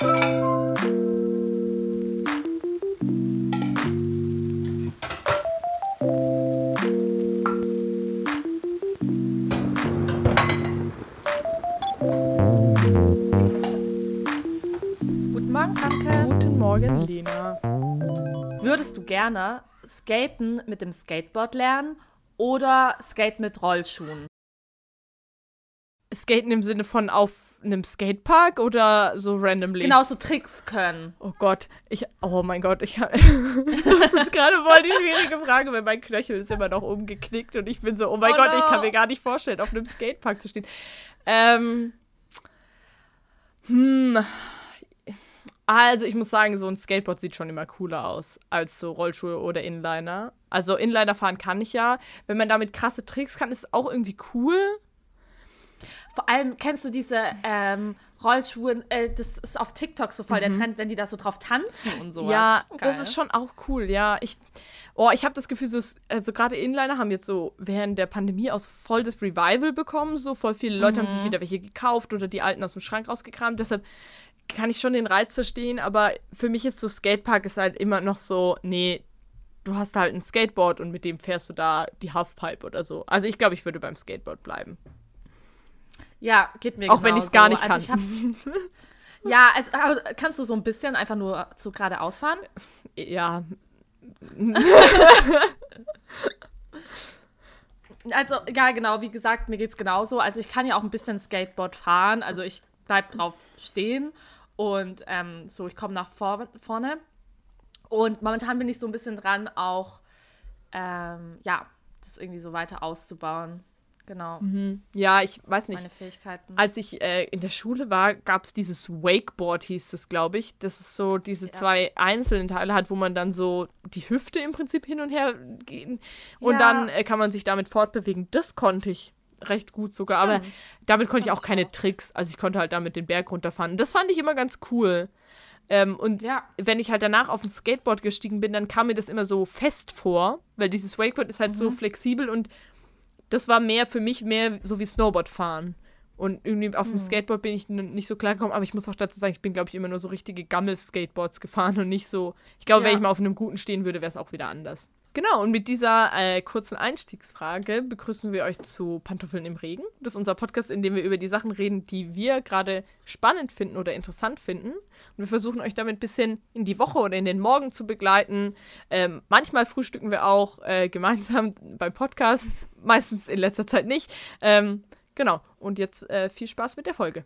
Guten Morgen, Franke. Guten Morgen, Lena. Würdest du gerne Skaten mit dem Skateboard lernen oder Skate mit Rollschuhen? Skaten im Sinne von auf einem Skatepark oder so randomly? Genau, so Tricks können. Oh Gott, ich, oh mein Gott, ich habe, das ist gerade voll die schwierige Frage, weil mein Knöchel ist immer noch umgeknickt und ich bin so, oh mein Oh Gott, ich no. kann mir gar nicht vorstellen, auf einem Skatepark zu stehen. Ähm, hm, also ich muss sagen, so ein Skateboard sieht schon immer cooler aus als so Rollschuhe oder Inliner. Also Inliner fahren kann ich ja. Wenn man damit krasse Tricks kann, ist es auch irgendwie cool. Vor allem kennst du diese ähm, Rollschuhe, äh, das ist auf TikTok so voll der Trend, wenn die da so drauf tanzen und sowas. Mhm. Ja, das ist schon auch cool, ja. Ich, oh, ich habe das Gefühl, so, also gerade Inliner haben jetzt so während der Pandemie auch so voll das Revival bekommen. So voll viele Leute haben Mhm. sich wieder welche gekauft oder die alten aus dem Schrank rausgekramt. Deshalb kann ich schon den Reiz verstehen, aber für mich ist so Skatepark ist halt immer noch so, nee, du hast halt ein Skateboard und mit dem fährst du da die Halfpipe oder so. Also ich glaube, ich würde beim Skateboard bleiben. Ja, geht mir Auch wenn ich's gar nicht also Ich hab, ja, also, kannst du so ein bisschen einfach nur zu geradeaus fahren? Ja, Also, ja, genau, wie gesagt, mir geht's genauso. Also, ich kann ja auch ein bisschen Skateboard fahren. Also, ich bleib drauf stehen und ähm, so, ich komme nach vor vorne. Und momentan bin ich so ein bisschen dran, auch, ähm, ja, das irgendwie so weiter auszubauen. Genau, ja, ich weiß nicht. meine Fähigkeiten. Als ich äh, in der Schule war, gab es dieses Wakeboard, hieß das, glaube ich. Das ist so diese Ja. zwei einzelnen Teile hat, wo man dann so die Hüfte im Prinzip hin und her gehen. Und Ja. dann äh, kann man sich damit fortbewegen. Das konnte ich recht gut sogar. Aber Stimmt. damit konnte ich auch keine auch. Tricks. Also ich konnte halt damit den Berg runterfahren. Das fand ich immer ganz cool. Ähm, und Ja. wenn ich halt danach auf ein Skateboard gestiegen bin, dann kam mir das immer so fest vor, weil dieses Wakeboard ist halt Mhm. so flexibel und das war mehr für mich mehr so wie Snowboard fahren. Und irgendwie auf dem Mhm. Skateboard bin ich nicht so klar gekommen, aber ich muss auch dazu sagen, ich bin, glaube ich, immer nur so richtige Gammel-Skateboards gefahren und nicht so. Ich glaube, wenn Ja. ich mal auf einem guten stehen würde, wäre es auch wieder anders. Genau, und mit dieser äh, kurzen Einstiegsfrage begrüßen wir euch zu Pantoffeln im Regen. Das ist unser Podcast, in dem wir über die Sachen reden, die wir gerade spannend finden oder interessant finden. Und wir versuchen euch damit ein bisschen in die Woche oder in den Morgen zu begleiten. Ähm, manchmal frühstücken wir auch äh, gemeinsam beim Podcast, meistens in letzter Zeit nicht. Ähm, genau, und jetzt äh, viel Spaß mit der Folge.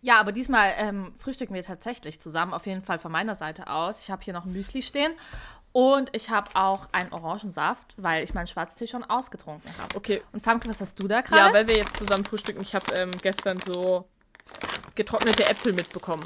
Ja, aber diesmal ähm, frühstücken wir tatsächlich zusammen, auf jeden Fall von meiner Seite aus. Ich habe hier noch ein Müsli stehen und ich habe auch einen Orangensaft, weil ich meinen Schwarztee schon ausgetrunken habe. Okay, Und Famke, was hast du da ja, gerade? weil wir jetzt zusammen frühstücken. Ich habe ähm, gestern so getrocknete Äpfel mitbekommen.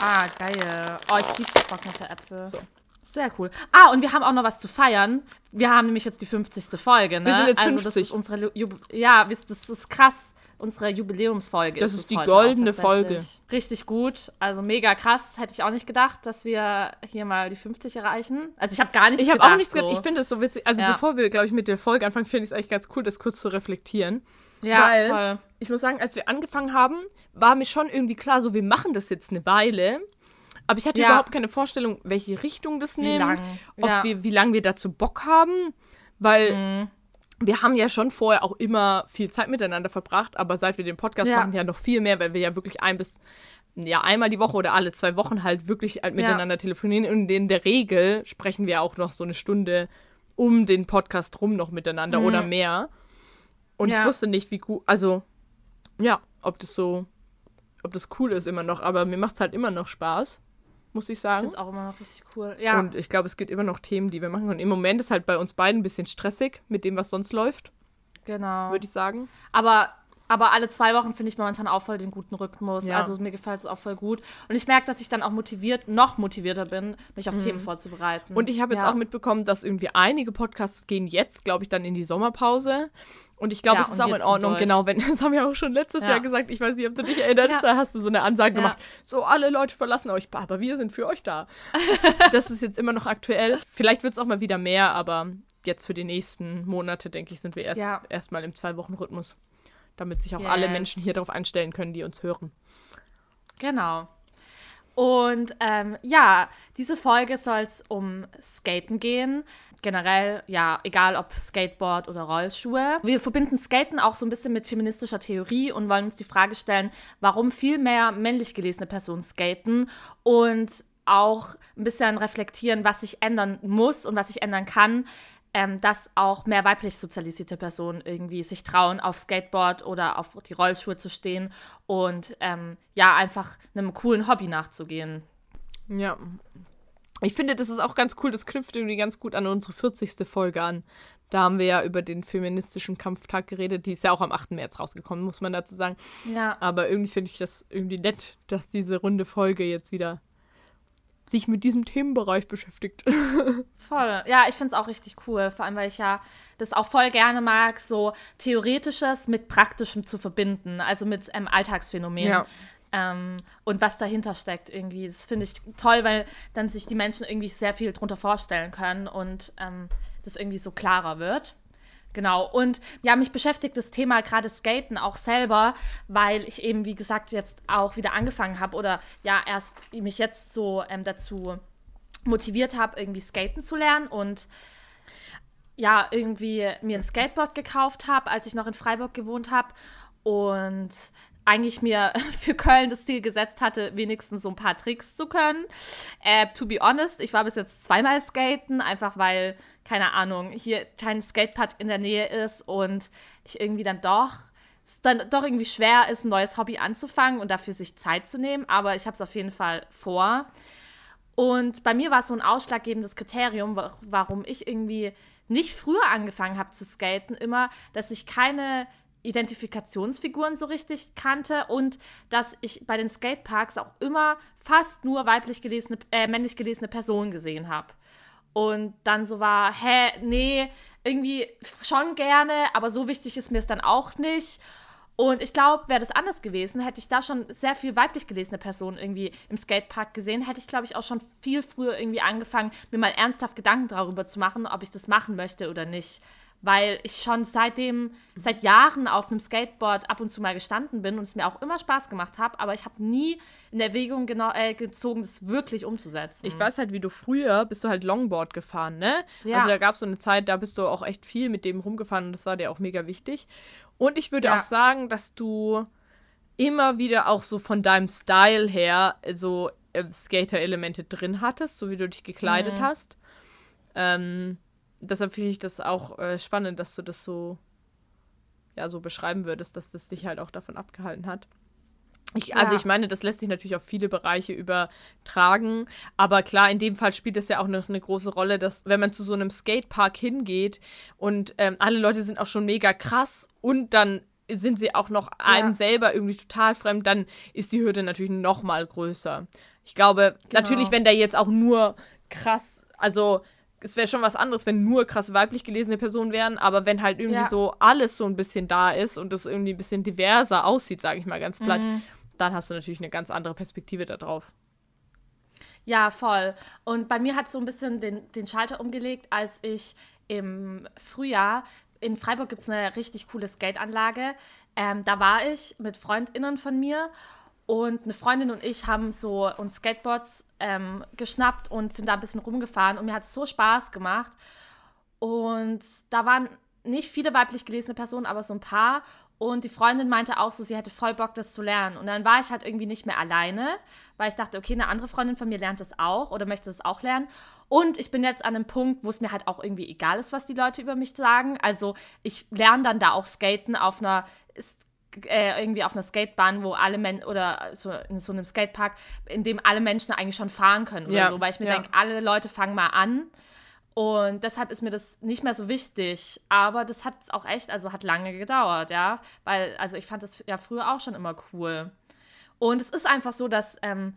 ah, geil. Oh, ich liebe getrocknete Äpfel. So. Sehr cool. Ah, und wir haben auch noch was zu feiern. Wir haben nämlich jetzt die 50. Folge, ne? Wir sind jetzt also das 50. ist unsere Jub ja, das ist krass. Unsere Jubiläumsfolge. Das ist ist die goldene. Folge. Richtig gut. Also mega krass. Hätte ich auch nicht gedacht, dass wir hier mal die 50 erreichen. Also ich habe gar nichts Ich habe gedacht. auch nichts so. gesagt. Ich finde es so witzig. Also Ja. bevor wir, glaube ich, mit der Folge anfangen, finde ich es eigentlich ganz cool, das kurz zu reflektieren. Ja, weil- voll. Ich muss sagen, als wir angefangen haben, war mir schon irgendwie klar, so wir machen das jetzt eine Weile. Aber ich hatte Ja. überhaupt keine Vorstellung, welche Richtung das Wie nimmt. lang. Ob Ja. wir, wie lange wir dazu Bock haben. Weil Mhm. wir haben ja schon vorher auch immer viel Zeit miteinander verbracht, aber seit wir den Podcast Ja. machen, ja noch viel mehr, weil wir ja wirklich ein bis ja einmal die Woche oder alle zwei Wochen halt wirklich halt miteinander telefonieren und in der Regel sprechen wir auch noch so eine Stunde um den Podcast rum noch miteinander Mhm. oder mehr. Und ich wusste nicht, wie gut, also ja, ob das so, ob das cool ist immer noch, aber mir macht es halt immer noch Spaß, muss ich Ich sagen. finde es auch immer noch richtig cool. Ja. Und ich glaube, es gibt immer noch Themen, die wir machen. Und im Moment ist halt bei uns beiden ein bisschen stressig mit dem, was sonst läuft, genau. würde ich sagen. Aber, aber alle zwei Wochen finde ich momentan auch voll den guten Rhythmus. Ja. Also mir gefällt es auch voll gut. Und ich merke, dass ich dann auch motiviert, noch motivierter bin, mich auf Themen vorzubereiten. Mhm. Und ich habe jetzt Ja. auch mitbekommen, dass irgendwie einige Podcasts gehen jetzt, glaube ich, dann in die Sommerpause. Und ich glaube, Ja, es ist auch in Ordnung, genau, wenn, das haben wir auch schon letztes Ja. Jahr gesagt, ich weiß nicht, ob du dich erinnerst, da hast du so eine Ansage gemacht, so alle Leute verlassen euch, aber wir sind für euch da. das ist jetzt immer noch aktuell. Vielleicht wird es auch mal wieder mehr, aber jetzt für die nächsten Monate, denke ich, sind wir erst erstmal im Zwei-Wochen-Rhythmus, damit sich auch alle Yes. Menschen hier darauf einstellen können, die uns hören. Genau. Und ähm, ja, diese Folge soll es um Skaten gehen. Generell, ja, egal ob Skateboard oder Rollschuhe. Wir verbinden Skaten auch so ein bisschen mit feministischer Theorie und wollen uns die Frage stellen, warum viel mehr männlich gelesene Personen skaten und auch ein bisschen reflektieren, was sich ändern muss und was sich ändern kann, ähm, dass auch mehr weiblich sozialisierte Personen irgendwie sich trauen, auf Skateboard oder auf die Rollschuhe zu stehen und ähm, ja, einfach einem coolen Hobby nachzugehen. Ja. Ich finde, das ist auch ganz cool, das knüpft irgendwie ganz gut an unsere 40. Folge an. Da haben wir ja über den feministischen Kampftag geredet. Die ist ja auch am 8. März rausgekommen, muss man dazu sagen. Ja. Aber irgendwie finde ich das irgendwie nett, dass diese runde Folge jetzt wieder sich mit diesem Themenbereich beschäftigt. Voll. Ja, ich finde es auch richtig cool. Vor allem, weil ich ja das auch voll gerne mag, so Theoretisches mit Praktischem zu verbinden. Also mit ähm, Alltagsphänomenen. Ja. Ähm, und was dahinter steckt irgendwie. Das finde ich toll, weil dann sich die Menschen irgendwie sehr viel drunter vorstellen können und ähm, das irgendwie so klarer wird. Genau. Und ja, mich beschäftigt das Thema gerade Skaten auch selber, weil ich eben, wie gesagt, jetzt auch wieder angefangen habe oder ja, erst mich jetzt so ähm, dazu motiviert habe, irgendwie Skaten zu lernen und ja, irgendwie mir ein Skateboard gekauft habe, als ich noch in Freiburg gewohnt habe. Und eigentlich mir für Köln das Ziel gesetzt hatte, wenigstens so ein paar Tricks zu können. Äh, to be honest, ich war bis jetzt zweimal skaten, einfach weil, keine Ahnung, hier kein Skatepark in der Nähe ist und ich irgendwie dann doch dann doch irgendwie schwer ist, ein neues Hobby anzufangen und dafür sich Zeit zu nehmen, aber ich habe es auf jeden Fall vor. Und bei mir war es so ein ausschlaggebendes Kriterium, warum ich irgendwie nicht früher angefangen habe zu skaten, immer, dass ich keine Identifikationsfiguren so richtig kannte und dass ich bei den Skateparks auch immer fast nur weiblich gelesene, äh, männlich gelesene Personen gesehen habe. Und dann so war, hä, nee, irgendwie schon gerne, aber so wichtig ist mir es dann auch nicht. Und ich glaube, wäre das anders gewesen, hätte ich da schon sehr viel weiblich gelesene Personen irgendwie im Skatepark gesehen, hätte ich, glaube ich, auch schon viel früher irgendwie angefangen, mir mal ernsthaft Gedanken darüber zu machen, ob ich das machen möchte oder nicht weil ich schon seitdem, seit Jahren auf einem Skateboard ab und zu mal gestanden bin und es mir auch immer Spaß gemacht habe, aber ich habe nie in Erwägung genau, äh, gezogen, das wirklich umzusetzen. Ich weiß halt, wie du früher bist du halt Longboard gefahren, ne? Ja. Also da gab es so eine Zeit, da bist du auch echt viel mit dem rumgefahren und das war dir auch mega wichtig. Und ich würde ja. auch sagen, dass du immer wieder auch so von deinem Style her so äh, Skater-Elemente drin hattest, so wie du dich gekleidet mhm. hast. Ähm, deshalb finde ich das auch äh, spannend, dass du das so, ja, so beschreiben würdest, dass das dich halt auch davon abgehalten hat. Ich, also ja. ich meine, das lässt sich natürlich auf viele Bereiche übertragen, aber klar, in dem Fall spielt es ja auch eine, eine, große Rolle, dass wenn man zu so einem Skatepark hingeht und ähm, alle Leute sind auch schon mega krass und dann sind sie auch noch einem ja. selber irgendwie total fremd, dann ist die Hürde natürlich noch mal größer. Ich glaube, genau. natürlich, wenn der jetzt auch nur krass, also es wäre schon was anderes, wenn nur krass weiblich gelesene Personen wären, aber wenn halt irgendwie ja. so alles so ein bisschen da ist und es irgendwie ein bisschen diverser aussieht, sage ich mal ganz platt, mhm. dann hast du natürlich eine ganz andere Perspektive darauf. Ja, voll. Und bei mir hat es so ein bisschen den, den Schalter umgelegt, als ich im Frühjahr in Freiburg gibt es eine richtig coole Skateanlage. Ähm, da war ich mit FreundInnen von mir und eine Freundin und ich haben so uns Skateboards ähm, geschnappt und sind da ein bisschen rumgefahren. Und mir hat es so Spaß gemacht. Und da waren nicht viele weiblich gelesene Personen, aber so ein paar. Und die Freundin meinte auch so, sie hätte voll Bock, das zu lernen. Und dann war ich halt irgendwie nicht mehr alleine, weil ich dachte, okay, eine andere Freundin von mir lernt das auch oder möchte das auch lernen. Und ich bin jetzt an einem Punkt, wo es mir halt auch irgendwie egal ist, was die Leute über mich sagen. Also ich lerne dann da auch Skaten auf einer äh, irgendwie auf einer Skatebahn, wo alle Menschen oder so in so einem Skatepark, in dem alle Menschen eigentlich schon fahren können oder ja. so, weil ich mir ja. denke, alle Leute fangen mal an. Und deshalb ist mir das nicht mehr so wichtig. Aber das hat auch echt, also hat lange gedauert, ja. Weil, also ich fand das ja früher auch schon immer cool. Und es ist einfach so, dass ähm,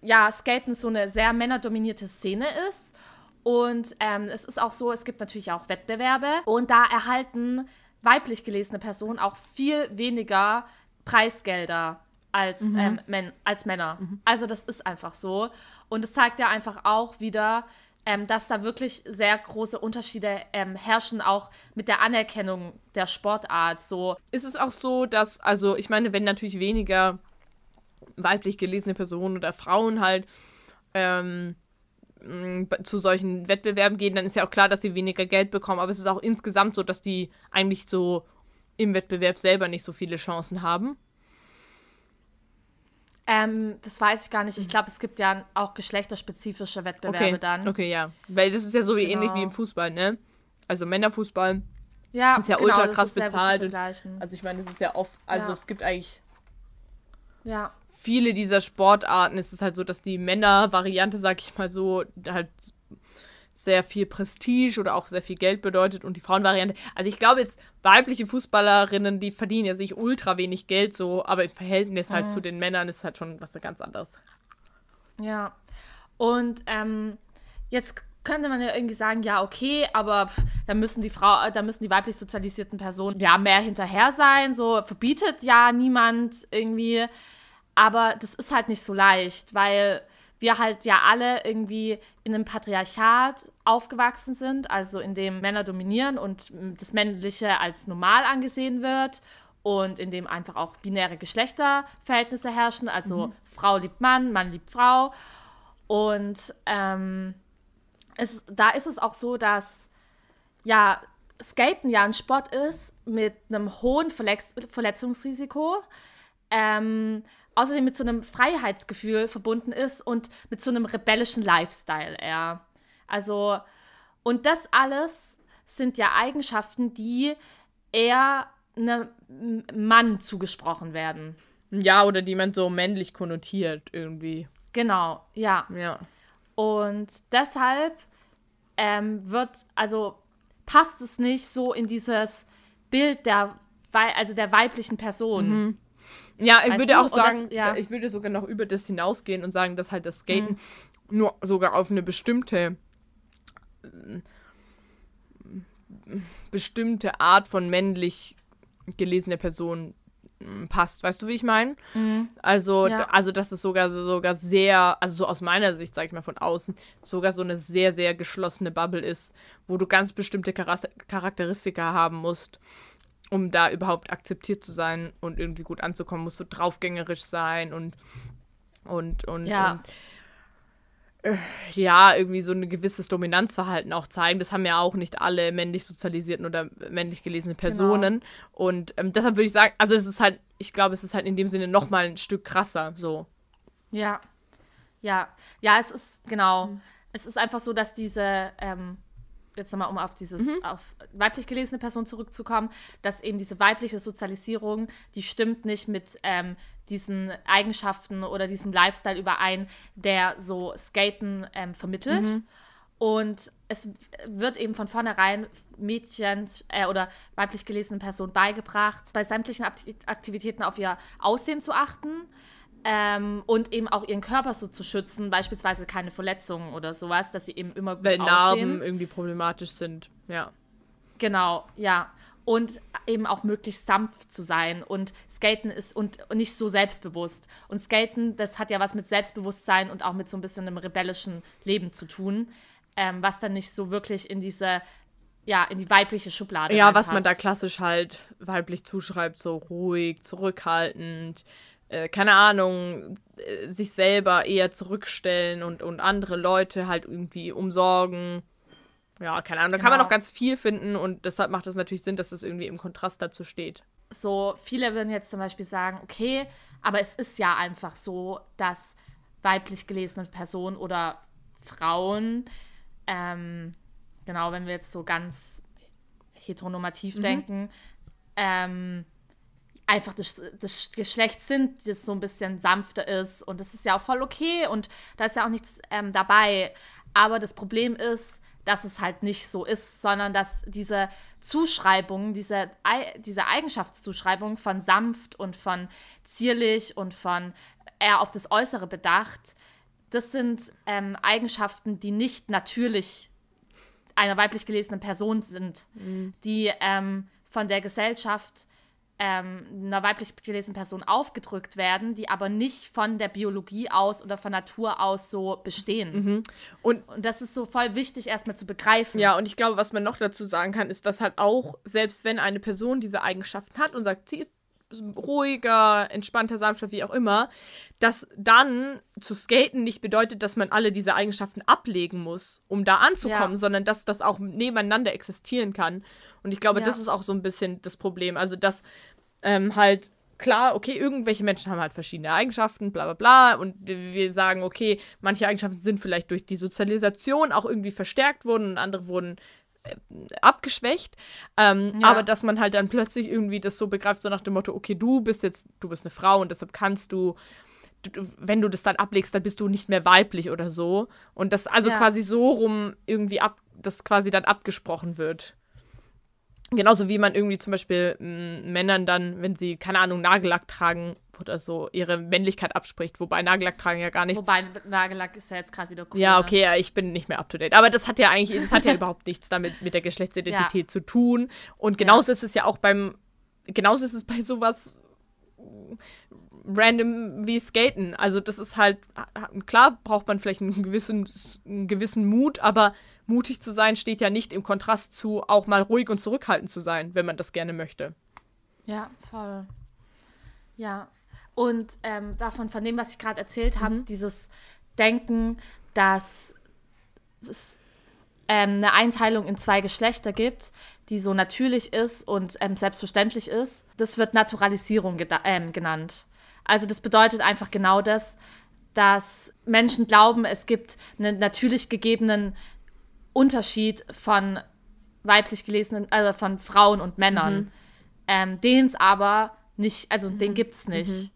ja, Skaten so eine sehr männerdominierte Szene ist. Und ähm, es ist auch so, es gibt natürlich auch Wettbewerbe. Und da erhalten weiblich gelesene Personen auch viel weniger Preisgelder als, mhm. ähm, Men als Männer. Mhm. Also das ist einfach so. Und es zeigt ja einfach auch wieder, ähm, dass da wirklich sehr große Unterschiede ähm, herrschen, auch mit der Anerkennung der Sportart. So. Ist es auch so, dass, also ich meine, wenn natürlich weniger weiblich gelesene Personen oder Frauen halt ähm, zu solchen Wettbewerben gehen, dann ist ja auch klar, dass sie weniger Geld bekommen. Aber es ist auch insgesamt so, dass die eigentlich so im Wettbewerb selber nicht so viele Chancen haben. Ähm, das weiß ich gar nicht. Ich glaube, es gibt ja auch geschlechterspezifische Wettbewerbe okay. dann. Okay, ja. Weil das ist ja so wie genau. ähnlich wie im Fußball, ne? Also Männerfußball ja, ist ja genau, ultra krass bezahlt. Und, also ich meine, es ist ja oft, also ja. es gibt eigentlich ja. Viele dieser Sportarten. Es ist halt so, dass die Männer-Variante, sag ich mal so, halt sehr viel Prestige oder auch sehr viel Geld bedeutet und die Frauenvariante. Also ich glaube jetzt, weibliche Fußballerinnen, die verdienen ja sich ultra wenig Geld so, aber im Verhältnis halt mhm. zu den Männern ist halt schon was ganz anderes. Ja. Und ähm, jetzt könnte man ja irgendwie sagen, ja, okay, aber pff, da müssen die Frau, da müssen die weiblich sozialisierten Personen ja mehr hinterher sein, so verbietet ja niemand irgendwie. Aber das ist halt nicht so leicht, weil wir halt ja alle irgendwie in einem Patriarchat aufgewachsen sind, also in dem Männer dominieren und das Männliche als normal angesehen wird und in dem einfach auch binäre Geschlechterverhältnisse herrschen, also mhm. Frau liebt Mann, Mann liebt Frau. Und ähm, es, da ist es auch so, dass ja Skaten ja ein Sport ist mit einem hohen Verletz Verletzungsrisiko. Ähm, außerdem mit so einem Freiheitsgefühl verbunden ist und mit so einem rebellischen Lifestyle eher. Also, und das alles sind ja Eigenschaften, die eher einem Mann zugesprochen werden. Ja, oder die man so männlich konnotiert irgendwie. Genau, ja. Ja. Und deshalb ähm, wird, also passt es nicht so in dieses Bild der, also der weiblichen Person. Mhm. Ja, ich weißt würde du? auch sagen, das, ja. ich würde sogar noch über das hinausgehen und sagen, dass halt das Skaten mhm. nur sogar auf eine bestimmte bestimmte Art von männlich gelesene Person hm, passt. Weißt du, wie ich meine? Mhm. Also, ja. also, dass es sogar sogar sehr, also so aus meiner Sicht, sag ich mal von außen, sogar so eine sehr, sehr geschlossene Bubble ist, wo du ganz bestimmte Charakteristika haben musst um da überhaupt akzeptiert zu sein und irgendwie gut anzukommen, musst du draufgängerisch sein und und und, ja. und äh, ja, irgendwie so ein gewisses Dominanzverhalten auch zeigen. Das haben ja auch nicht alle männlich sozialisierten oder männlich gelesene Personen. Genau. Und ähm, deshalb würde ich sagen, also es ist halt, ich glaube, es ist halt in dem Sinne noch mal ein Stück krasser, so. Ja, ja, ja, es ist, genau. Mhm. Es ist einfach so, dass diese, ähm, jetzt nochmal, um auf dieses, mhm. auf weiblich gelesene Person zurückzukommen, dass eben diese weibliche Sozialisierung, die stimmt nicht mit ähm, diesen Eigenschaften oder diesem Lifestyle überein, der so Skaten ähm, vermittelt. Mhm. Und es wird eben von vornherein Mädchen äh, oder weiblich gelesenen Personen beigebracht, bei sämtlichen Aktivitäten auf ihr Aussehen zu achten ähm, und eben auch ihren Körper so zu schützen, beispielsweise keine Verletzungen oder sowas, dass sie eben immer gut Weil Narben irgendwie problematisch sind, ja. Genau, ja. Und eben auch möglichst sanft zu sein. Und Skaten ist und, und nicht so selbstbewusst. Und Skaten, das hat ja was mit Selbstbewusstsein und auch mit so ein bisschen einem rebellischen Leben zu tun, ähm, was dann nicht so wirklich in diese ja, in die weibliche Schublade. Ja, was man da klassisch halt weiblich zuschreibt, so ruhig, zurückhaltend, äh, keine Ahnung, äh, sich selber eher zurückstellen und, und andere Leute halt irgendwie umsorgen. Ja, keine Ahnung, da genau. kann man noch ganz viel finden und deshalb macht es natürlich Sinn, dass das irgendwie im Kontrast dazu steht. So, viele würden jetzt zum Beispiel sagen, okay, aber es ist ja einfach so, dass weiblich gelesene Personen oder Frauen, ähm, genau, wenn wir jetzt so ganz heteronormativ mhm. denken, ähm, einfach das, das Geschlecht sind, das so ein bisschen sanfter ist. Und das ist ja auch voll okay und da ist ja auch nichts ähm, dabei. Aber das Problem ist, dass es halt nicht so ist, sondern dass diese Zuschreibung, diese, diese Eigenschaftszuschreibung von sanft und von zierlich und von eher auf das Äußere bedacht, das sind ähm, Eigenschaften, die nicht natürlich einer weiblich gelesenen Person sind, mhm. die ähm, von der Gesellschaft ähm, einer weiblich gelesenen Person aufgedrückt werden, die aber nicht von der Biologie aus oder von Natur aus so bestehen. Mhm. Und, und das ist so voll wichtig, erstmal zu begreifen. Ja, und ich glaube, was man noch dazu sagen kann, ist, dass halt auch, selbst wenn eine Person diese Eigenschaften hat und sagt, sie ist ruhiger, entspannter, sanfter, wie auch immer, dass dann zu skaten nicht bedeutet, dass man alle diese Eigenschaften ablegen muss, um da anzukommen, ja. sondern dass das auch nebeneinander existieren kann. Und ich glaube, ja. das ist auch so ein bisschen das Problem. Also, dass ähm, halt klar, okay, irgendwelche Menschen haben halt verschiedene Eigenschaften, bla bla bla. Und wir sagen, okay, manche Eigenschaften sind vielleicht durch die Sozialisation auch irgendwie verstärkt worden und andere wurden abgeschwächt. Ähm, ja. Aber dass man halt dann plötzlich irgendwie das so begreift, so nach dem Motto, okay, du bist jetzt, du bist eine Frau und deshalb kannst du, du wenn du das dann ablegst, dann bist du nicht mehr weiblich oder so. Und das also ja. quasi so rum irgendwie ab, das quasi dann abgesprochen wird. Genauso wie man irgendwie zum Beispiel Männern dann, wenn sie, keine Ahnung, Nagellack tragen oder so, ihre Männlichkeit abspricht. Wobei Nagellack tragen ja gar nichts. Wobei Nagellack ist ja jetzt gerade wieder cool. Ja, okay, ja, ich bin nicht mehr up to date. Aber das hat ja eigentlich, das hat ja überhaupt nichts damit mit der Geschlechtsidentität ja. zu tun. Und genauso ja. ist es ja auch beim, genauso ist es bei sowas random wie Skaten. Also das ist halt, klar braucht man vielleicht einen gewissen, einen gewissen Mut, aber mutig zu sein steht ja nicht im Kontrast zu auch mal ruhig und zurückhaltend zu sein, wenn man das gerne möchte. Ja, voll. Ja. Und ähm, davon, von dem, was ich gerade erzählt habe, mhm. dieses Denken, dass es ähm, eine Einteilung in zwei Geschlechter gibt, die so natürlich ist und ähm, selbstverständlich ist, das wird Naturalisierung ähm, genannt. Also das bedeutet einfach genau das, dass Menschen glauben, es gibt einen natürlich gegebenen Unterschied von weiblich gelesenen, also von Frauen und Männern. Mhm. Ähm, den es aber nicht, also mhm. den gibt es nicht. Mhm.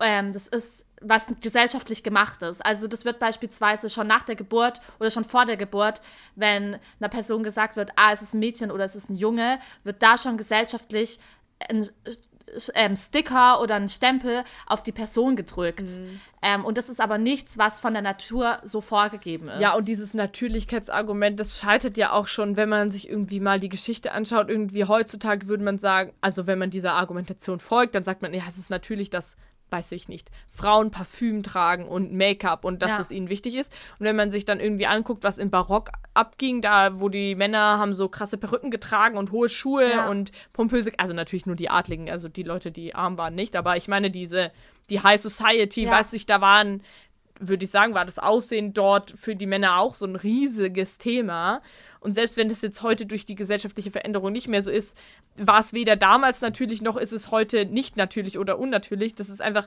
Ähm, das ist was gesellschaftlich gemacht ist. Also das wird beispielsweise schon nach der Geburt oder schon vor der Geburt, wenn einer Person gesagt wird, ah, es ist ein Mädchen oder es ist ein Junge, wird da schon gesellschaftlich ein ähm, Sticker oder einen Stempel auf die Person gedrückt. Mhm. Ähm, und das ist aber nichts, was von der Natur so vorgegeben ist. Ja, und dieses Natürlichkeitsargument, das scheitert ja auch schon, wenn man sich irgendwie mal die Geschichte anschaut. Irgendwie heutzutage würde man sagen, also wenn man dieser Argumentation folgt, dann sagt man, ja, es ist natürlich, dass weiß ich nicht, Frauen Parfüm tragen und Make-up und dass ja. das ihnen wichtig ist. Und wenn man sich dann irgendwie anguckt, was im Barock abging, da wo die Männer haben so krasse Perücken getragen und hohe Schuhe ja. und pompöse, also natürlich nur die Adligen, also die Leute, die arm waren, nicht, aber ich meine diese, die High Society, ja. weiß ich, da waren würde ich sagen, war das Aussehen dort für die Männer auch so ein riesiges Thema. Und selbst wenn das jetzt heute durch die gesellschaftliche Veränderung nicht mehr so ist, war es weder damals natürlich noch ist es heute nicht natürlich oder unnatürlich. Das ist einfach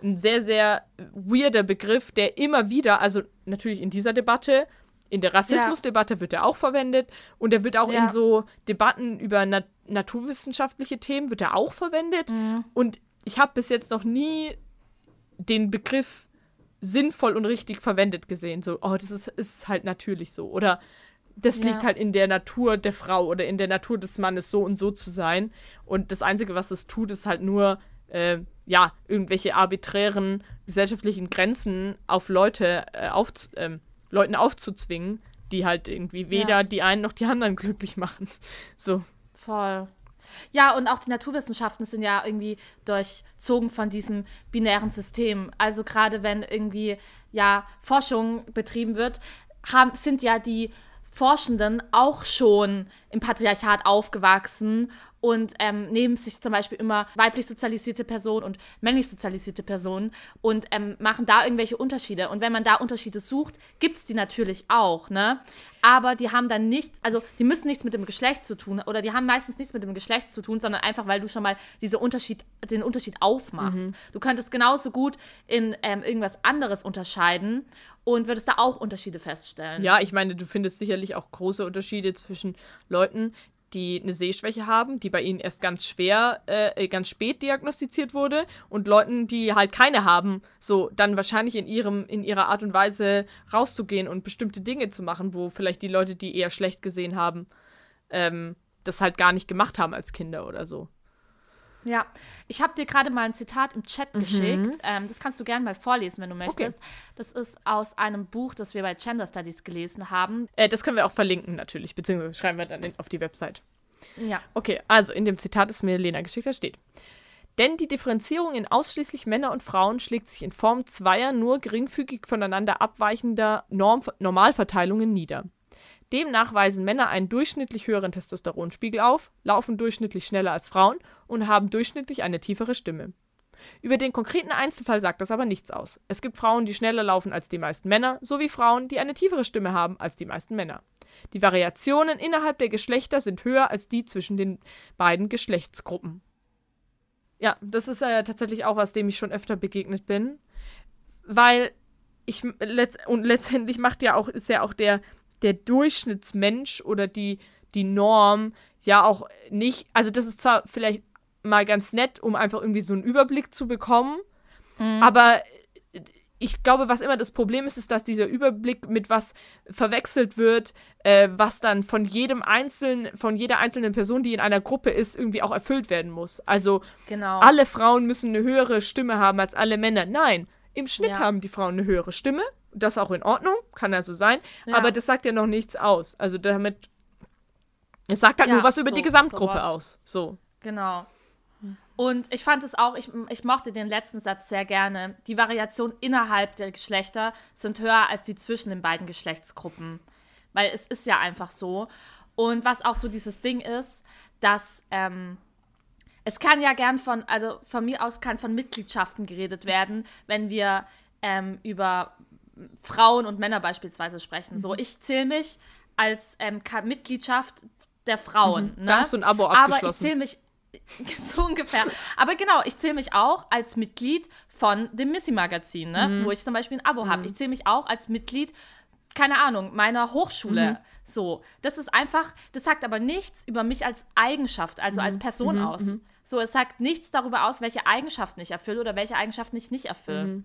ein sehr, sehr weirder Begriff, der immer wieder, also natürlich in dieser Debatte, in der Rassismusdebatte ja. wird er auch verwendet und er wird auch ja. in so Debatten über nat naturwissenschaftliche Themen wird er auch verwendet. Mhm. Und ich habe bis jetzt noch nie den Begriff sinnvoll und richtig verwendet gesehen. So, oh, das ist, ist halt natürlich so. Oder das ja. liegt halt in der Natur der Frau oder in der Natur des Mannes, so und so zu sein. Und das Einzige, was es tut, ist halt nur, äh, ja, irgendwelche arbiträren gesellschaftlichen Grenzen auf Leute, äh, auf, äh, Leuten aufzuzwingen, die halt irgendwie weder ja. die einen noch die anderen glücklich machen. So. Voll. Ja, und auch die Naturwissenschaften sind ja irgendwie durchzogen von diesem binären System. Also gerade wenn irgendwie ja Forschung betrieben wird, haben, sind ja die Forschenden auch schon im Patriarchat aufgewachsen und ähm, nehmen sich zum Beispiel immer weiblich sozialisierte Personen und männlich sozialisierte Personen und ähm, machen da irgendwelche Unterschiede. Und wenn man da Unterschiede sucht, gibt es die natürlich auch, ne? Aber die haben dann nichts, also die müssen nichts mit dem Geschlecht zu tun oder die haben meistens nichts mit dem Geschlecht zu tun, sondern einfach, weil du schon mal diese Unterschied, den Unterschied aufmachst. Mhm. Du könntest genauso gut in ähm, irgendwas anderes unterscheiden und würdest da auch Unterschiede feststellen. Ja, ich meine, du findest sicherlich auch große Unterschiede zwischen Leuten, die eine Sehschwäche haben, die bei ihnen erst ganz schwer, äh, ganz spät diagnostiziert wurde und Leuten, die halt keine haben, so dann wahrscheinlich in ihrem, in ihrer Art und Weise rauszugehen und bestimmte Dinge zu machen, wo vielleicht die Leute, die eher schlecht gesehen haben, ähm, das halt gar nicht gemacht haben als Kinder oder so. Ja, ich habe dir gerade mal ein Zitat im Chat mhm. geschickt. Ähm, das kannst du gerne mal vorlesen, wenn du möchtest. Okay. Das ist aus einem Buch, das wir bei Gender Studies gelesen haben. Äh, das können wir auch verlinken natürlich, beziehungsweise schreiben wir dann in, auf die Website. Ja. Okay, also in dem Zitat, das mir Lena geschickt hat, steht. Denn die Differenzierung in ausschließlich Männer und Frauen schlägt sich in Form zweier nur geringfügig voneinander abweichender Norm Normalverteilungen nieder. Demnach weisen Männer einen durchschnittlich höheren Testosteronspiegel auf, laufen durchschnittlich schneller als Frauen und haben durchschnittlich eine tiefere Stimme. Über den konkreten Einzelfall sagt das aber nichts aus. Es gibt Frauen, die schneller laufen als die meisten Männer, sowie Frauen, die eine tiefere Stimme haben als die meisten Männer. Die Variationen innerhalb der Geschlechter sind höher als die zwischen den beiden Geschlechtsgruppen. Ja, das ist äh, tatsächlich auch was, dem ich schon öfter begegnet bin, weil ich letzt und letztendlich macht ja auch ist ja auch der der Durchschnittsmensch oder die die Norm ja auch nicht, also das ist zwar vielleicht mal ganz nett, um einfach irgendwie so einen Überblick zu bekommen. Mhm. Aber ich glaube, was immer das Problem ist, ist, dass dieser Überblick mit was verwechselt wird, äh, was dann von jedem einzelnen, von jeder einzelnen Person, die in einer Gruppe ist, irgendwie auch erfüllt werden muss. Also genau. alle Frauen müssen eine höhere Stimme haben als alle Männer. Nein, im Schnitt ja. haben die Frauen eine höhere Stimme. Das ist auch in Ordnung, kann ja so sein. Ja. Aber das sagt ja noch nichts aus. Also damit. Es sagt halt ja, nur was über so, die Gesamtgruppe so aus. So. Genau. Und ich fand es auch, ich, ich mochte den letzten Satz sehr gerne. Die Variation innerhalb der Geschlechter sind höher als die zwischen den beiden Geschlechtsgruppen. Weil es ist ja einfach so. Und was auch so dieses Ding ist, dass ähm, es kann ja gern von, also von mir aus kann von Mitgliedschaften geredet werden, wenn wir ähm, über Frauen und Männer beispielsweise sprechen. Mhm. So, ich zähle mich als ähm, Mitgliedschaft der Frauen. Mhm. Ne? Da hast du ein Abo abgeschlossen. Aber ich zähle mich so ungefähr. Aber genau, ich zähle mich auch als Mitglied von dem Missy-Magazin, ne? Mhm. wo ich zum Beispiel ein Abo mhm. habe. Ich zähle mich auch als Mitglied, keine Ahnung, meiner Hochschule. Mhm. So, das ist einfach, das sagt aber nichts über mich als Eigenschaft, also als mhm. Person mhm. aus. Mhm. So, es sagt nichts darüber aus, welche Eigenschaften ich erfülle oder welche Eigenschaften ich nicht erfülle.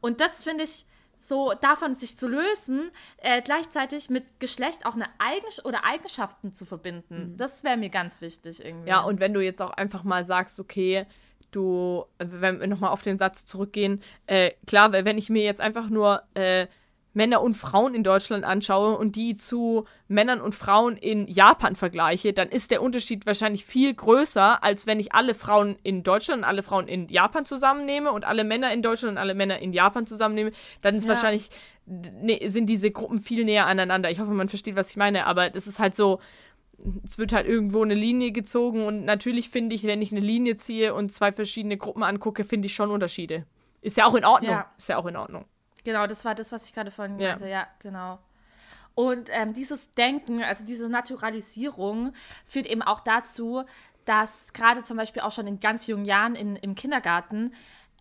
Und das finde ich so davon sich zu lösen, äh, gleichzeitig mit Geschlecht auch eine Eigenschaft oder Eigenschaften zu verbinden. Mhm. Das wäre mir ganz wichtig irgendwie. Ja, und wenn du jetzt auch einfach mal sagst, okay, du, wenn wir nochmal auf den Satz zurückgehen, äh, klar, wenn ich mir jetzt einfach nur äh, Männer und Frauen in Deutschland anschaue und die zu Männern und Frauen in Japan vergleiche, dann ist der Unterschied wahrscheinlich viel größer, als wenn ich alle Frauen in Deutschland und alle Frauen in Japan zusammennehme und alle Männer in Deutschland und alle Männer in Japan zusammennehme. Dann ist ja. wahrscheinlich, ne, sind diese Gruppen viel näher aneinander. Ich hoffe, man versteht, was ich meine, aber das ist halt so, es wird halt irgendwo eine Linie gezogen und natürlich finde ich, wenn ich eine Linie ziehe und zwei verschiedene Gruppen angucke, finde ich schon Unterschiede. Ist ja auch in Ordnung. Ja. Ist ja auch in Ordnung. Genau, das war das, was ich gerade vorhin ja. meinte. Ja, genau. Und ähm, dieses Denken, also diese Naturalisierung, führt eben auch dazu, dass gerade zum Beispiel auch schon in ganz jungen Jahren in, im Kindergarten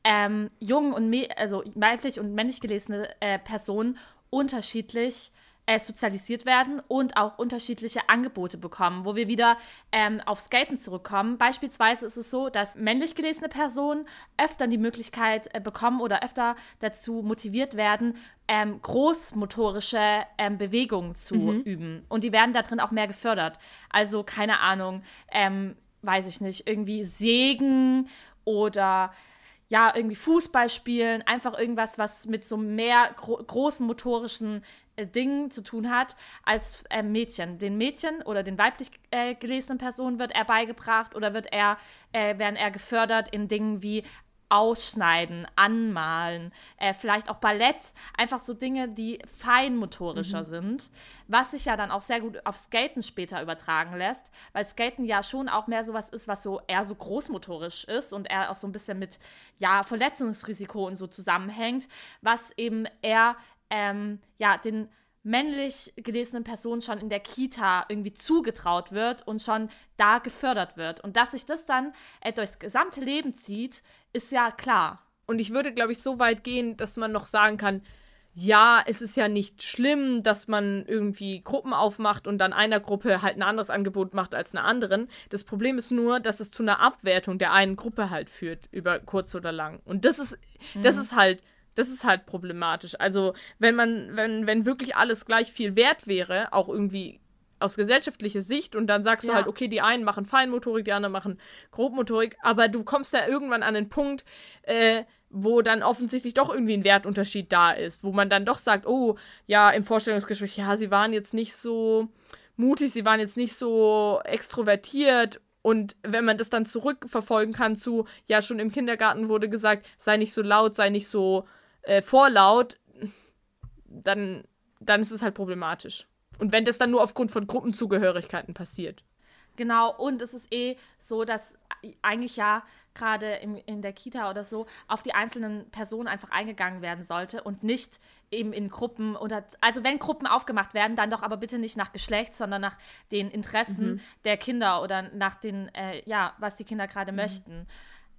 ähm, jung und also weiblich und männlich gelesene äh, Personen unterschiedlich äh, sozialisiert werden und auch unterschiedliche Angebote bekommen, wo wir wieder ähm, auf Skaten zurückkommen. Beispielsweise ist es so, dass männlich gelesene Personen öfter die Möglichkeit äh, bekommen oder öfter dazu motiviert werden, ähm, großmotorische ähm, Bewegungen zu mhm. üben. Und die werden da drin auch mehr gefördert. Also keine Ahnung, ähm, weiß ich nicht, irgendwie Sägen oder ja, irgendwie Fußball spielen, einfach irgendwas, was mit so mehr gro großen motorischen Dingen zu tun hat als äh, Mädchen. Den Mädchen oder den weiblich äh, gelesenen Personen wird er beigebracht oder wird er, äh, werden er gefördert in Dingen wie Ausschneiden, Anmalen, äh, vielleicht auch Ballett, einfach so Dinge, die feinmotorischer mhm. sind, was sich ja dann auch sehr gut auf Skaten später übertragen lässt, weil Skaten ja schon auch mehr sowas ist, was so eher so großmotorisch ist und eher auch so ein bisschen mit ja Verletzungsrisiko und so zusammenhängt, was eben eher ähm, ja, den männlich gelesenen Personen schon in der Kita irgendwie zugetraut wird und schon da gefördert wird. Und dass sich das dann äh, durchs gesamte Leben zieht, ist ja klar. Und ich würde, glaube ich, so weit gehen, dass man noch sagen kann, ja, es ist ja nicht schlimm, dass man irgendwie Gruppen aufmacht und dann einer Gruppe halt ein anderes Angebot macht als einer anderen. Das Problem ist nur, dass es zu einer Abwertung der einen Gruppe halt führt, über kurz oder lang. Und das ist, mhm. das ist halt das ist halt problematisch. Also, wenn man, wenn, wenn wirklich alles gleich viel wert wäre, auch irgendwie aus gesellschaftlicher Sicht, und dann sagst ja. du halt, okay, die einen machen Feinmotorik, die anderen machen Grobmotorik, aber du kommst ja irgendwann an den Punkt, äh, wo dann offensichtlich doch irgendwie ein Wertunterschied da ist, wo man dann doch sagt, oh, ja, im Vorstellungsgespräch, ja, sie waren jetzt nicht so mutig, sie waren jetzt nicht so extrovertiert und wenn man das dann zurückverfolgen kann zu, ja, schon im Kindergarten wurde gesagt, sei nicht so laut, sei nicht so äh, vorlaut, dann, dann ist es halt problematisch. Und wenn das dann nur aufgrund von Gruppenzugehörigkeiten passiert. Genau, und es ist eh so, dass eigentlich ja gerade in der Kita oder so auf die einzelnen Personen einfach eingegangen werden sollte und nicht eben in Gruppen oder also wenn Gruppen aufgemacht werden, dann doch aber bitte nicht nach Geschlecht, sondern nach den Interessen mhm. der Kinder oder nach den, äh, ja, was die Kinder gerade mhm. möchten,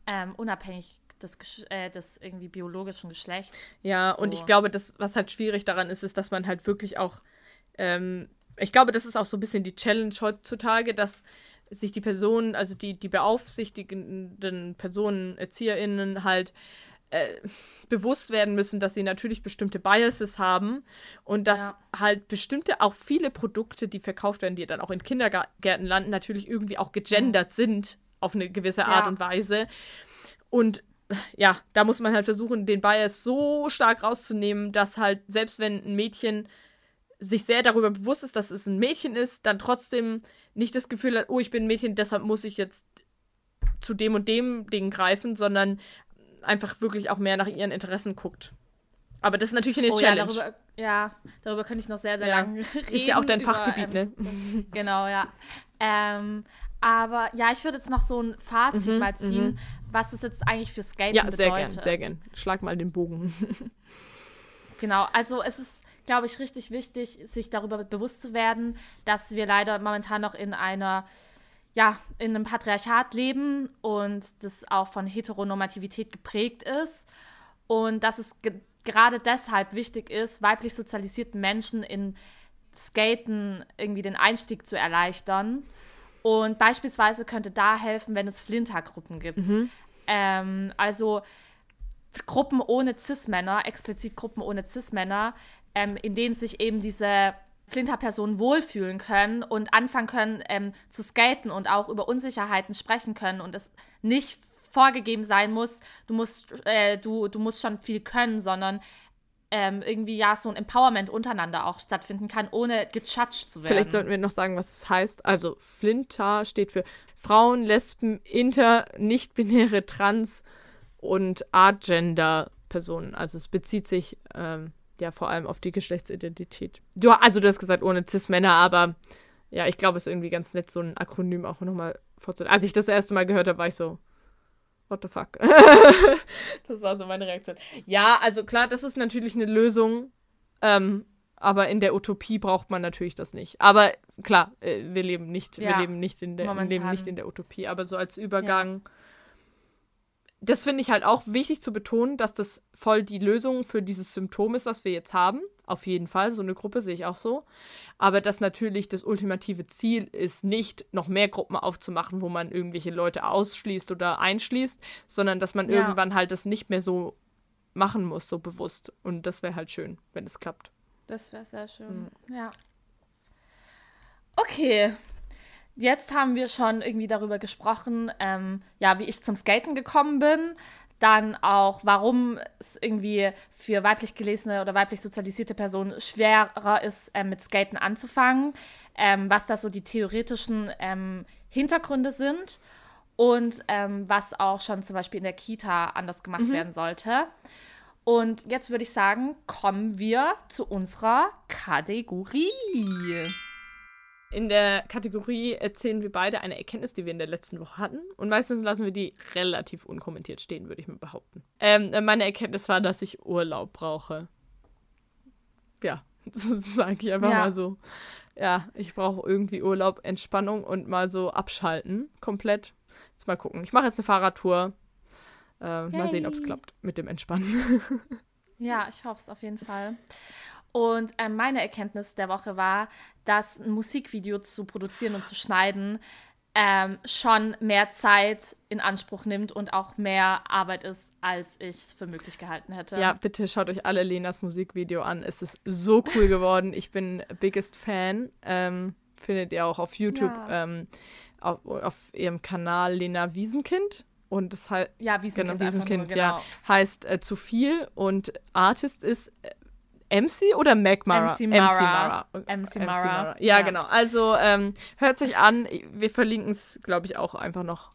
ähm, unabhängig des, äh, des irgendwie biologischen Geschlechts. Ja, so. und ich glaube, das, was halt schwierig daran ist, ist, dass man halt wirklich auch ähm, ich glaube, das ist auch so ein bisschen die Challenge heutzutage, dass sich die Personen, also die, die beaufsichtigenden Personen, ErzieherInnen halt äh, bewusst werden müssen, dass sie natürlich bestimmte Biases haben und dass ja. halt bestimmte, auch viele Produkte, die verkauft werden, die dann auch in Kindergärten landen, natürlich irgendwie auch gegendert sind auf eine gewisse Art ja. und Weise. Und ja, da muss man halt versuchen, den Bias so stark rauszunehmen, dass halt selbst wenn ein Mädchen sich sehr darüber bewusst ist, dass es ein Mädchen ist, dann trotzdem nicht das Gefühl hat, oh, ich bin ein Mädchen, deshalb muss ich jetzt zu dem und dem Ding greifen, sondern einfach wirklich auch mehr nach ihren Interessen guckt. Aber das ist natürlich eine oh, Challenge. Ja darüber, ja, darüber könnte ich noch sehr, sehr ja. lange reden. Ist ja auch dein über, Fachgebiet, ne? Ähm, genau, ja. Ähm, aber ja, ich würde jetzt noch so ein Fazit mhm, mal ziehen, mhm. was es jetzt eigentlich für Skaten ja, sehr bedeutet. Ja, sehr gern, sehr gern. Schlag mal den Bogen. genau, also es ist glaube ich, richtig wichtig, sich darüber bewusst zu werden, dass wir leider momentan noch in einer ja, in einem Patriarchat leben und das auch von Heteronormativität geprägt ist und dass es ge gerade deshalb wichtig ist, weiblich sozialisierten Menschen in Skaten irgendwie den Einstieg zu erleichtern. Und beispielsweise könnte da helfen, wenn es Flintergruppen gibt. Mhm. Ähm, also Gruppen ohne Cis-Männer, explizit Gruppen ohne Cis-Männer, ähm, in denen sich eben diese Flinterpersonen wohlfühlen können und anfangen können ähm, zu skaten und auch über Unsicherheiten sprechen können und es nicht vorgegeben sein muss, du musst, äh, du, du musst schon viel können, sondern ähm, irgendwie ja so ein Empowerment untereinander auch stattfinden kann, ohne gejudged zu werden. Vielleicht sollten wir noch sagen, was es heißt. Also Flinter steht für Frauen, Lesben, Inter, nicht-binäre, Trans und Art-Gender-Personen. Also es bezieht sich ähm, ja vor allem auf die Geschlechtsidentität. Du, also du hast gesagt ohne Cis-Männer, aber ja, ich glaube, es ist irgendwie ganz nett, so ein Akronym auch nochmal vorzustellen. Als ich das erste Mal gehört habe, war ich so, what the fuck? das war so meine Reaktion. Ja, also klar, das ist natürlich eine Lösung, ähm, aber in der Utopie braucht man natürlich das nicht. Aber klar, äh, wir leben nicht, ja, wir leben nicht in der, leben nicht in der Utopie, aber so als Übergang. Ja das finde ich halt auch wichtig zu betonen, dass das voll die Lösung für dieses Symptom ist, was wir jetzt haben. Auf jeden Fall, so eine Gruppe sehe ich auch so. Aber dass natürlich das ultimative Ziel ist, nicht noch mehr Gruppen aufzumachen, wo man irgendwelche Leute ausschließt oder einschließt, sondern dass man ja. irgendwann halt das nicht mehr so machen muss, so bewusst. Und das wäre halt schön, wenn es klappt. Das wäre sehr schön, mhm. ja. Okay, jetzt haben wir schon irgendwie darüber gesprochen, ähm, ja, wie ich zum Skaten gekommen bin. Dann auch, warum es irgendwie für weiblich gelesene oder weiblich sozialisierte Personen schwerer ist, ähm, mit Skaten anzufangen. Ähm, was da so die theoretischen ähm, Hintergründe sind. Und ähm, was auch schon zum Beispiel in der Kita anders gemacht mhm. werden sollte. Und jetzt würde ich sagen, kommen wir zu unserer Kategorie. In der Kategorie erzählen wir beide eine Erkenntnis, die wir in der letzten Woche hatten. Und meistens lassen wir die relativ unkommentiert stehen, würde ich mal behaupten. Ähm, meine Erkenntnis war, dass ich Urlaub brauche. Ja, das sage ich einfach ja. mal so. Ja, ich brauche irgendwie Urlaub, Entspannung und mal so abschalten. Komplett. Jetzt mal gucken. Ich mache jetzt eine Fahrradtour. Äh. Mal sehen, ob es klappt mit dem Entspannen. ja, ich hoffe es auf jeden Fall. Und äh, meine Erkenntnis der Woche war, dass ein Musikvideo zu produzieren und zu schneiden ähm, schon mehr Zeit in Anspruch nimmt und auch mehr Arbeit ist, als ich es für möglich gehalten hätte. Ja, bitte schaut euch alle Lenas Musikvideo an. Es ist so cool geworden. Ich bin biggest Fan. Ähm, findet ihr auch auf YouTube ja. ähm, auf, auf, ihrem Kanal Lena Wiesenkind. Und das heißt, ja, Wiesenkind, genau, Wiesenkind nur, genau. ja, heißt äh, zu viel und Artist ist äh, MC oder Mac Mara? MC Mara. MC Mara. MC Mara. MC Mara. Ja, ja, genau. Also ähm, hört sich an. Wir verlinken es, glaube ich, auch einfach noch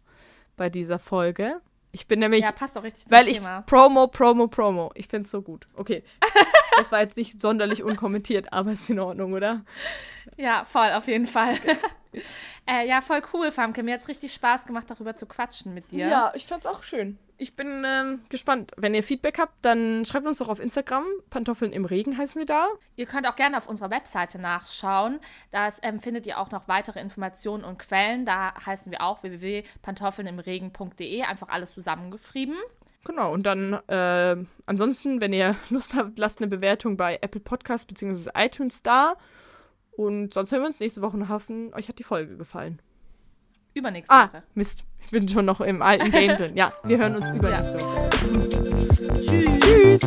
bei dieser Folge. Ich bin nämlich, ja, passt doch richtig zum weil ich Thema. Promo, Promo, Promo. Ich find's so gut. Okay. das war jetzt nicht sonderlich unkommentiert, aber ist in Ordnung, oder? Ja, voll, auf jeden Fall. äh, ja, voll cool, Famke. Mir hat's richtig Spaß gemacht, darüber zu quatschen mit dir. ich fand's auch schön. Ich bin ähm, gespannt. Wenn ihr Feedback habt, dann schreibt uns doch auf Instagram. Pantoffeln im Regen heißen wir da. Ihr könnt auch gerne auf unserer Webseite nachschauen. Da ähm, findet ihr auch noch weitere Informationen und Quellen. Da heißen wir auch www.pantoffelnimregen.de. Einfach alles zusammengeschrieben. Genau, und dann äh, ansonsten, wenn ihr Lust habt, lasst eine Bewertung bei Apple Podcast bzw. iTunes da. Und sonst hören wir uns nächste Woche und hoffen, euch hat die Folge gefallen. Übernächste ah, Woche. Mist. Ich bin schon noch im alten Game drin. Ja, wir hören uns übernächste ja. Woche. Tschüss. Tschüss.